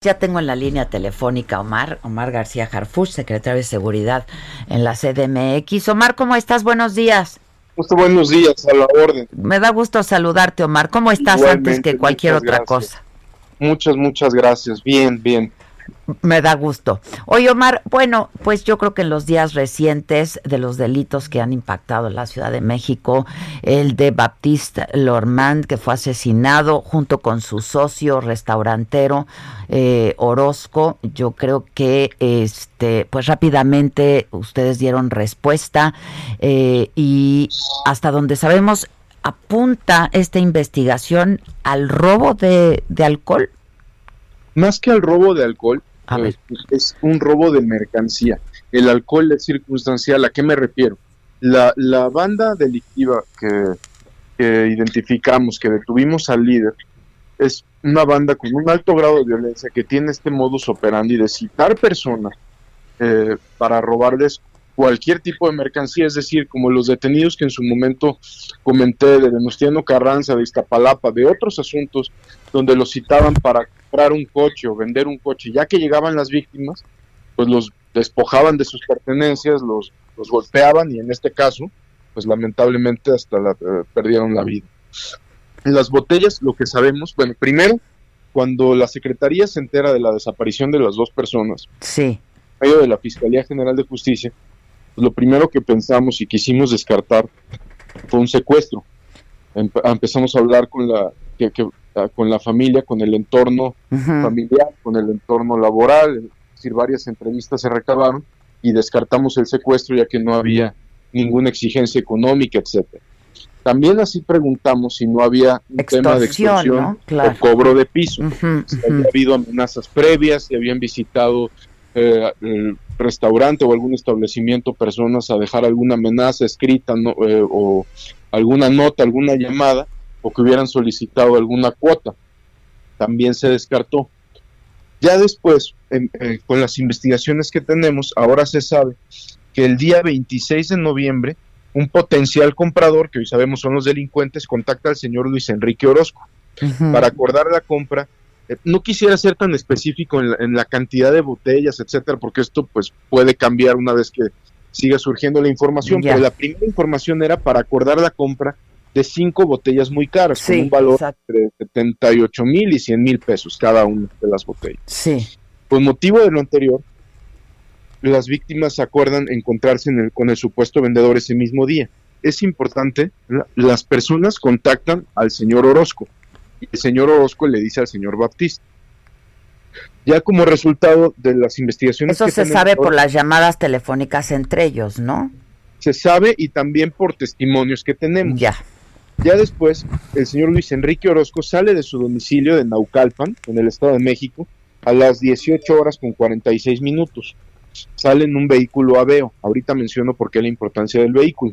Ya tengo en la línea telefónica Omar, Omar García Jarfush, secretario de Seguridad en la CDMX. Omar, ¿cómo estás? Buenos días. buenos días, a la orden. Me da gusto saludarte, Omar. ¿Cómo estás antes que cualquier otra cosa? Muchas, muchas gracias. Bien, bien. Me da gusto. Oye, Omar, bueno, pues yo creo que en los días recientes de los delitos que han impactado la Ciudad de México, el de Baptiste Lormand, que fue asesinado junto con su socio restaurantero eh, Orozco, yo creo que este, pues rápidamente ustedes dieron respuesta eh, y hasta donde sabemos apunta esta investigación al robo de, de alcohol. Más que al robo de alcohol, eh, es un robo de mercancía. El alcohol es circunstancial. ¿A qué me refiero? La, la banda delictiva que, identificamos, que detuvimos al líder, es una banda con un alto grado de violencia que tiene este modus operandi de citar personas eh, para robarles cualquier tipo de mercancía, es decir, como los detenidos que en su momento comenté de Venustiano Carranza, de Iztapalapa, de otros asuntos donde los citaban para comprar un coche o vender un coche, ya que llegaban las víctimas, pues los despojaban de sus pertenencias, los, los golpeaban y en este caso, pues lamentablemente hasta la, eh, perdieron la vida. En las botellas, lo que sabemos, bueno, primero, cuando la Secretaría se entera de la desaparición de las dos personas, sí. medio de la Fiscalía General de Justicia, lo primero que pensamos y quisimos descartar fue un secuestro. empezamos a hablar con la, con la familia, con el entorno familiar, con el entorno laboral, es decir, varias entrevistas se recabaron y descartamos el secuestro ya que no había ninguna exigencia económica, etcétera. También así preguntamos si no había un tema de extorsión o cobro de piso, si había habido amenazas previas, si habían visitado eh, el restaurante o algún establecimiento personas a dejar alguna amenaza escrita eh, o alguna nota, alguna llamada, o que hubieran solicitado alguna cuota. También se descartó. Ya después, eh, con las investigaciones que tenemos, ahora se sabe que el día 26 de noviembre, un potencial comprador, que hoy sabemos son los delincuentes, contacta al señor Luis Enrique Orozco para acordar la compra eh, no quisiera ser tan específico en la, cantidad de botellas, etcétera, porque esto pues puede cambiar una vez que siga surgiendo la información, pero la primera información era para acordar la compra de cinco botellas muy caras, con un valor de 78 mil y 100 mil pesos cada una de las botellas. Sí. Por motivo de lo anterior, las víctimas acuerdan encontrarse con el supuesto vendedor ese mismo día. Es importante, las personas contactan al señor Orozco y el señor Orozco le dice al señor Baptista. Ya como resultado de las investigaciones... Eso se sabe por las llamadas telefónicas entre ellos, ¿no? Se sabe y también por testimonios que tenemos. Ya. Ya después, el señor Luis Enrique Orozco sale de su domicilio de Naucalpan, en el Estado de México, a las 18 horas con 46 minutos. Sale en un vehículo Aveo. Ahorita menciono por qué la importancia del vehículo.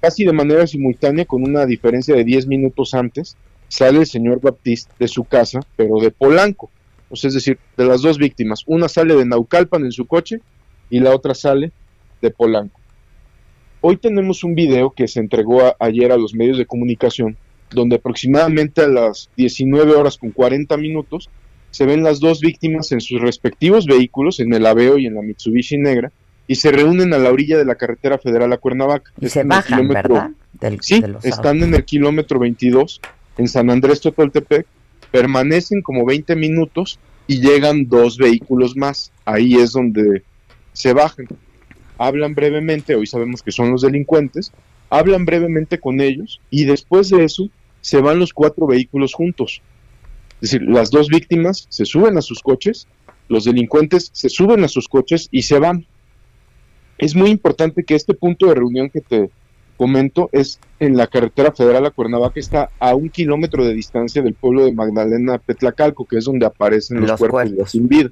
Casi de manera simultánea, con una diferencia de 10 minutos antes, sale el señor Baptiste de su casa, pero de Polanco. es decir, de las dos víctimas. Una sale de Naucalpan en su coche y la otra sale de Polanco. Hoy tenemos un video que se entregó ayer a los medios de comunicación, donde aproximadamente a las 19 horas con 40 minutos se ven las dos víctimas en sus respectivos vehículos, en el Aveo y en la Mitsubishi negra, y se reúnen a la orilla de la carretera federal a Cuernavaca. Y se bajan, ¿verdad? sí, están en el kilómetro 22 en San Andrés Totoltepec, permanecen como 20 minutos y llegan dos vehículos más. Ahí es donde se bajan. Hablan brevemente, hoy sabemos que son los delincuentes, hablan brevemente con ellos y después de eso se van los cuatro vehículos juntos. Es decir, las dos víctimas se suben a sus coches, los delincuentes se suben a sus coches y se van. Es muy importante que este punto de reunión que te comento, es en la carretera federal a Cuernavaca, está a un kilómetro de distancia del pueblo de Magdalena Petlacalco, que es donde aparecen los, cuerpos, de sin vida.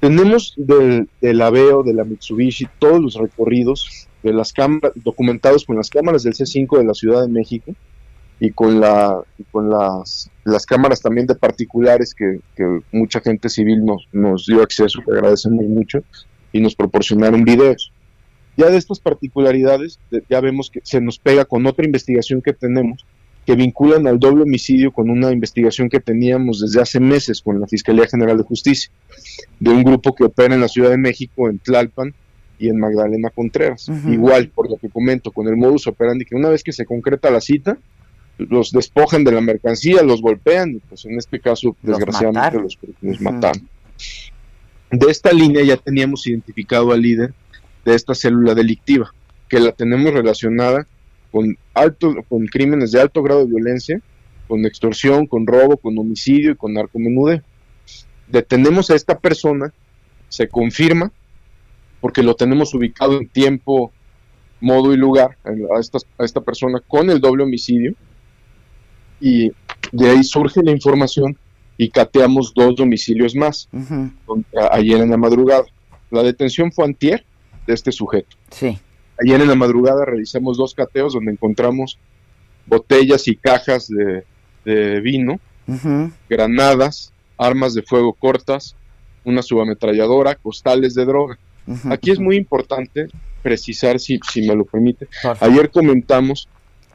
Tenemos del, del Aveo, de la Mitsubishi, todos los recorridos de las cámaras, documentados con las cámaras del C5 de la Ciudad de México y con, la, con las, cámaras también de particulares que, mucha gente civil nos, nos dio acceso, que agradecemos mucho, y nos proporcionaron videos. Ya de estas particularidades, ya vemos que se nos pega con otra investigación que tenemos, que vinculan al doble homicidio con una investigación que teníamos desde hace meses con la Fiscalía General de Justicia, de un grupo que opera en la Ciudad de México, en Tlalpan y en Magdalena Contreras. Igual, por lo que comento, con el modus operandi, que una vez que se concreta la cita, los despojan de la mercancía, los golpean y pues en este caso, desgraciadamente, los, los mataron. De esta línea ya teníamos identificado al líder de esta célula delictiva, que la tenemos relacionada con alto, con crímenes de alto grado de violencia, con extorsión, con robo, con homicidio y con narcomenudeo. Detenemos a esta persona, se confirma, porque lo tenemos ubicado en tiempo, modo y lugar a esta, a esta persona con el doble homicidio, y de ahí surge la información y cateamos dos domicilios más, ayer en la madrugada. La detención fue antier de este sujeto. Sí. Ayer en la madrugada realizamos dos cateos donde encontramos botellas y cajas de, vino, granadas, armas de fuego cortas, una subametralladora, costales de droga. Aquí es muy importante precisar, si, si me lo permite, ayer comentamos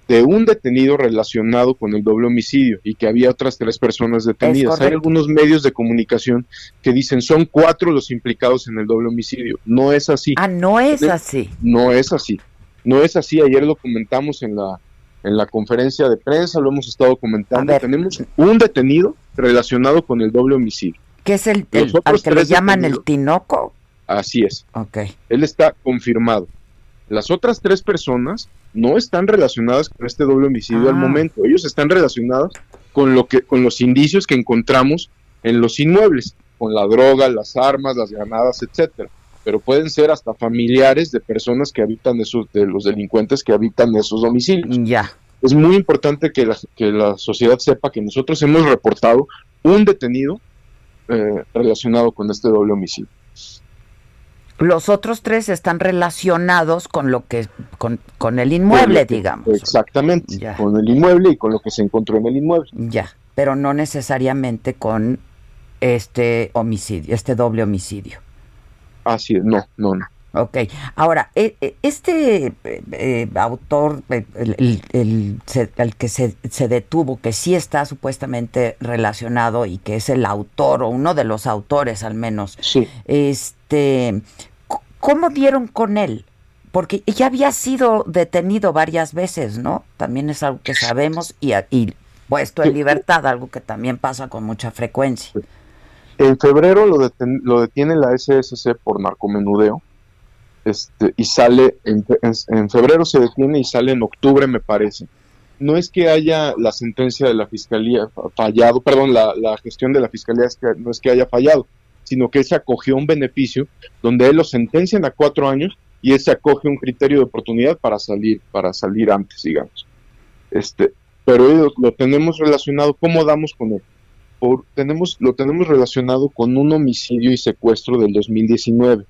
de un detenido relacionado con el doble homicidio y que había otras tres personas detenidas. Hay algunos medios de comunicación que dicen son cuatro los implicados en el doble homicidio. No es así. Ah, no es así. No es así. No es así. Ayer lo comentamos en la en la conferencia de prensa, lo hemos estado comentando. Tenemos un detenido relacionado con el doble homicidio. ¿Qué es el, al que le llaman el Tinoco? Así es. Ok. Él está confirmado. Las otras tres personas no están relacionadas con este doble homicidio al ah. momento. Ellos están relacionados con lo que, con los indicios que encontramos en los inmuebles, con la droga, las armas, las granadas, etcétera. Pero pueden ser hasta familiares de personas que habitan esos, de los delincuentes que habitan esos domicilios. Ya. Es muy importante que la, que la sociedad sepa que nosotros hemos reportado un detenido eh, relacionado con este doble homicidio. Los otros tres están relacionados con lo que con, con el inmueble, digamos. Exactamente, con el inmueble y con lo que se encontró en el inmueble. Ya, pero no necesariamente con este homicidio, este doble homicidio. Así es, no, no, no. Ok, ahora, e, e, este eh, eh, autor, eh, el, el, que se, se, detuvo, que sí está supuestamente relacionado y que es el autor o uno de los autores al menos, sí. este, ¿cómo dieron con él? Porque ya había sido detenido varias veces, ¿no? También es algo que sabemos y, y puesto en libertad, algo que también pasa con mucha frecuencia. En febrero lo, lo detiene la SSC por narcomenudeo este, y sale, en, febrero se detiene y sale en octubre, me parece. No es que haya la sentencia de la fiscalía fallado, perdón, la, gestión de la fiscalía es que, no es que haya fallado, sino que se acogió un beneficio donde él lo sentencian a cuatro años y él se acoge un criterio de oportunidad para salir, para salir antes, digamos. Este, pero lo tenemos relacionado, ¿cómo damos con él? Tenemos, lo tenemos relacionado con un homicidio y secuestro del 2019.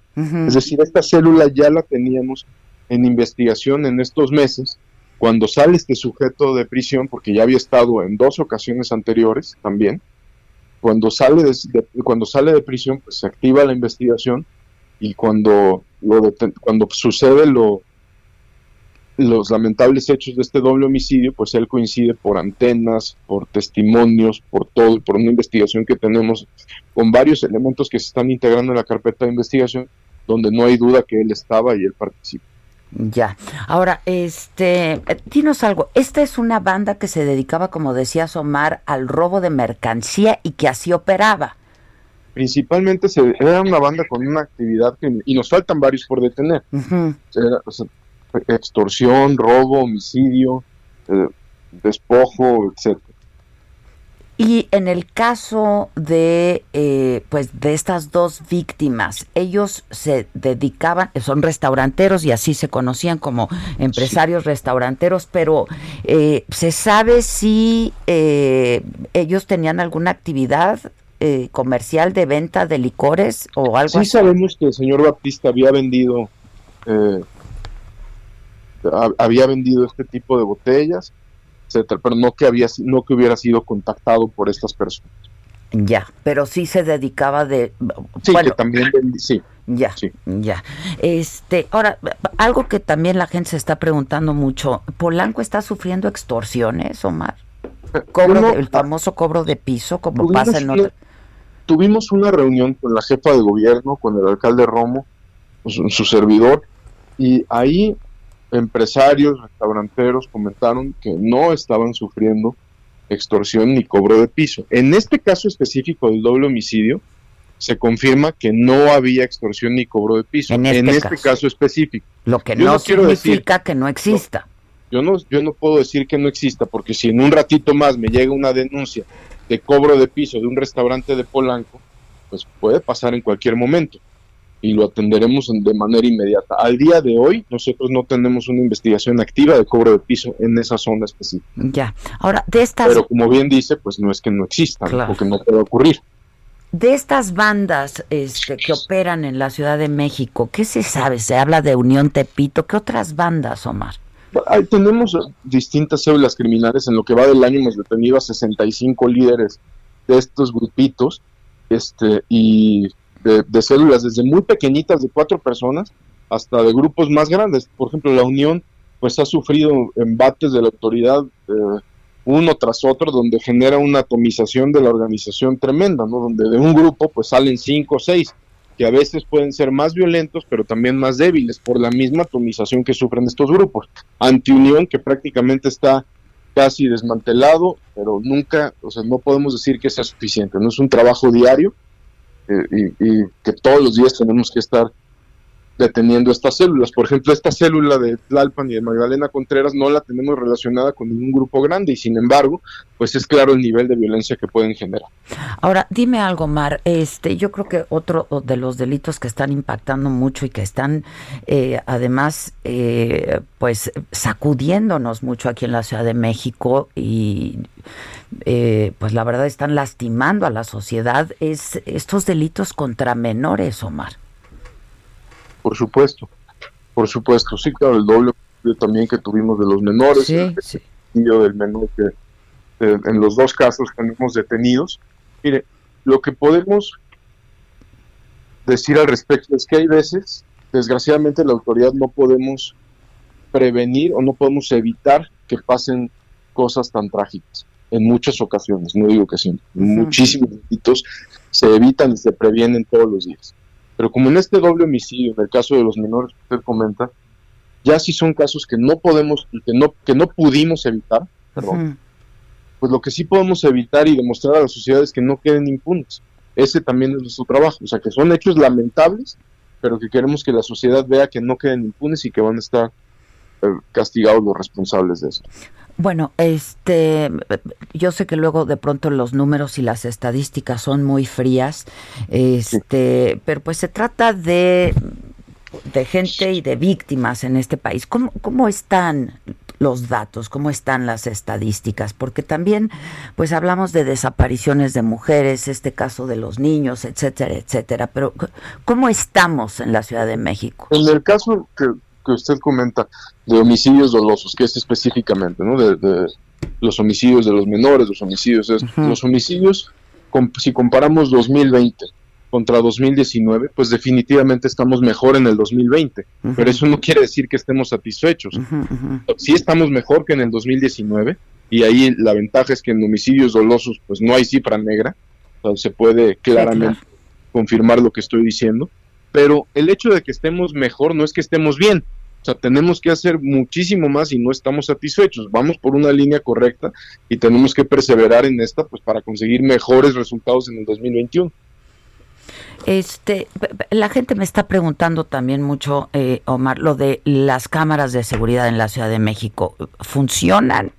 Es decir, esta célula ya la teníamos en investigación en estos meses, cuando sale este sujeto de prisión, porque ya había estado en dos ocasiones anteriores también, cuando sale de, cuando sale de prisión, pues se activa la investigación y cuando, lo cuando sucede lo, los lamentables hechos de este doble homicidio, pues él coincide por antenas, por testimonios, por todo, por una investigación que tenemos con varios elementos que se están integrando en la carpeta de investigación, donde no hay duda que él estaba y él participa. Ya. Ahora, este, dinos algo. Esta es una banda que se dedicaba, como decía Omar, al robo de mercancía y que así operaba. Principalmente se, era una banda con una actividad que, y nos faltan varios por detener extorsión, robo, homicidio, eh, despojo, etcétera. Y en el caso de, eh, pues, de estas dos víctimas, ellos se dedicaban, son restauranteros y así se conocían como empresarios restauranteros, pero eh, ¿se sabe si ellos tenían alguna actividad comercial de venta de licores o algo sí así? Sí sabemos que el señor Baptista había vendido había vendido este tipo de botellas, etcétera, pero no que había no que hubiera sido contactado por estas personas. Ya, pero sí se dedicaba de Sí, que también sí. Ya, ya. Este, ahora, algo que también la gente se está preguntando mucho, ¿Polanco está sufriendo extorsiones, Omar? Cobro el famoso cobro de piso, como pasa en otras... Tuvimos una reunión con la jefa de gobierno, con el alcalde Romo, su, su servidor, y ahí empresarios, restauranteros comentaron que no estaban sufriendo extorsión ni cobro de piso. En este caso específico del doble homicidio, se confirma que no había extorsión ni cobro de piso. En este, este caso. específico. Lo que no, significa que no exista. yo no, yo no puedo decir que no exista, porque si en un ratito más me llega una denuncia de cobro de piso de un restaurante de Polanco, pues puede pasar en cualquier momento y lo atenderemos de manera inmediata. Al día de hoy, nosotros no tenemos una investigación activa de cobro de piso en esa zona específica. Ya. Ahora, de estas. Pero como bien dice, pues no es que no existan o que no pueda ocurrir. De estas bandas este, que operan en la Ciudad de México, ¿qué se sabe? Se habla de Unión Tepito. ¿Qué otras bandas, Omar? Ahí tenemos distintas células criminales. En lo que va del año hemos detenido a 65 líderes de estos grupitos este, y de, células desde muy pequeñitas de cuatro personas hasta de grupos más grandes. Por ejemplo, la Unión pues ha sufrido embates de la autoridad eh, uno tras otro, donde genera una atomización de la organización tremenda, ¿no? Donde de un grupo pues salen cinco o seis, que a veces pueden ser más violentos, pero también más débiles por la misma atomización que sufren estos grupos. Antiunión, que prácticamente está casi desmantelado, pero nunca, o sea, no podemos decir que sea suficiente, no es un trabajo diario eh, y, y, que todos los días tenemos que estar deteniendo estas células. Por ejemplo, esta célula de Tlalpan y de Magdalena Contreras no la tenemos relacionada con ningún grupo grande y sin embargo, pues es claro el nivel de violencia que pueden generar. Ahora, dime algo, Mar. Este, yo creo que otro de los delitos que están impactando mucho y que están eh, además, eh, pues sacudiéndonos mucho aquí en la Ciudad de México y eh, pues la verdad están lastimando a la sociedad es estos delitos contra menores, Omar por supuesto, por supuesto, sí, claro, el doble también que tuvimos de los menores, sí, el sí. del menor que en los dos casos tenemos detenidos. Mire, lo que podemos decir al respecto es que hay veces, desgraciadamente, la autoridad no podemos prevenir o no podemos evitar que pasen cosas tan trágicas en muchas ocasiones, no digo que siempre, muchísimos delitos se evitan y se previenen todos los días. Pero como en este doble homicidio, en el caso de los menores que usted comenta, ya sí son casos que no podemos que no, que no pudimos evitar, perdón, pues lo que sí podemos evitar y demostrar a la sociedad es que no queden impunes. Ese también es nuestro trabajo. O sea, que son hechos lamentables, pero que queremos que la sociedad vea que no queden impunes y que van a estar eh, castigados los responsables de eso. Bueno, este, yo sé que luego de pronto los números y las estadísticas son muy frías, este, pero pues se trata de, de gente y de víctimas en este país. ¿Cómo, cómo están los datos, cómo están las estadísticas, porque también pues hablamos de desapariciones de mujeres, este caso de los niños, etcétera, etcétera, pero ¿cómo estamos en la Ciudad de México? En el caso que, que usted comenta de homicidios dolosos, que es específicamente, ¿no? De, los homicidios de los menores, los homicidios, los homicidios, si comparamos 2020 contra 2019, pues definitivamente estamos mejor en el 2020, pero eso no quiere decir que estemos satisfechos. Sí estamos mejor que en el 2019 y ahí la ventaja es que en homicidios dolosos pues no hay cifra negra, se puede claramente confirmar lo que estoy diciendo, pero el hecho de que estemos mejor no es que estemos bien, o sea, tenemos que hacer muchísimo más y no estamos satisfechos. Vamos por una línea correcta y tenemos que perseverar en esta pues para conseguir mejores resultados en el 2021. Este, la gente me está preguntando también mucho, eh, Omar, lo de las cámaras de seguridad en la Ciudad de México. ¿Funcionan?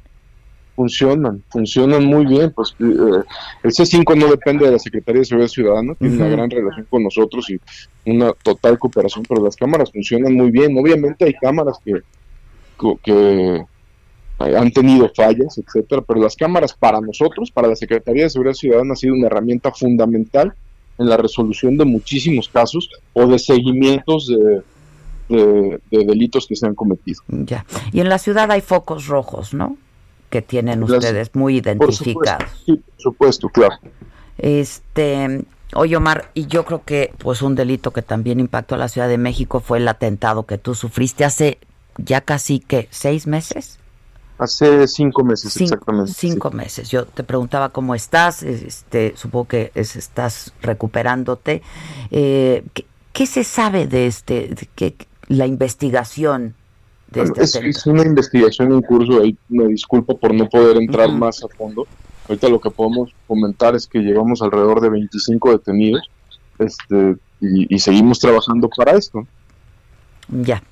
Funcionan, funcionan muy bien. Pues eh, el C5 no depende de la Secretaría de Seguridad Ciudadana, tiene una gran relación con nosotros y una total cooperación, pero las cámaras funcionan muy bien. Obviamente hay cámaras que, que han tenido fallas, etcétera, pero las cámaras para nosotros, para la Secretaría de Seguridad Ciudadana, ha sido una herramienta fundamental en la resolución de muchísimos casos o de seguimientos de, de, delitos que se han cometido. Ya. Y en la ciudad hay focos rojos, ¿no? Que tienen ustedes muy identificados. sí, por supuesto, claro. Este, Oye, Omar, y yo creo que pues un delito que también impactó a la Ciudad de México fue el atentado que tú sufriste hace ya casi que seis meses. Hace cinco meses, exactamente. Cinco meses. Yo te preguntaba cómo estás, este, supongo que estás recuperándote. Eh, ¿qué, se sabe de este, de la investigación de este es, es, una investigación en curso, ahí me disculpo por no poder entrar más a fondo. Ahorita lo que podemos comentar es que llevamos alrededor de 25 detenidos este, y, y seguimos trabajando para esto. Ya.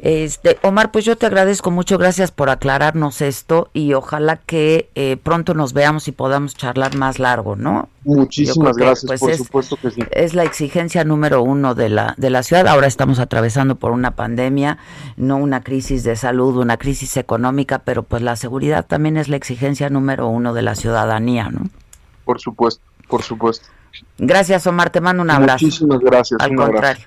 Este, Omar, pues yo te agradezco mucho, gracias por aclararnos esto y ojalá que eh, pronto nos veamos y podamos charlar más largo, ¿no? Muchísimas gracias, pues, por supuesto que sí. Es la exigencia número uno de la, de la ciudad. Ahora estamos atravesando por una pandemia, no una crisis de salud, una crisis económica, pero pues la seguridad también es la exigencia número uno de la ciudadanía, ¿no? Por supuesto, por supuesto. Gracias, Omar, te mando un abrazo. Muchísimas gracias. Al contrario.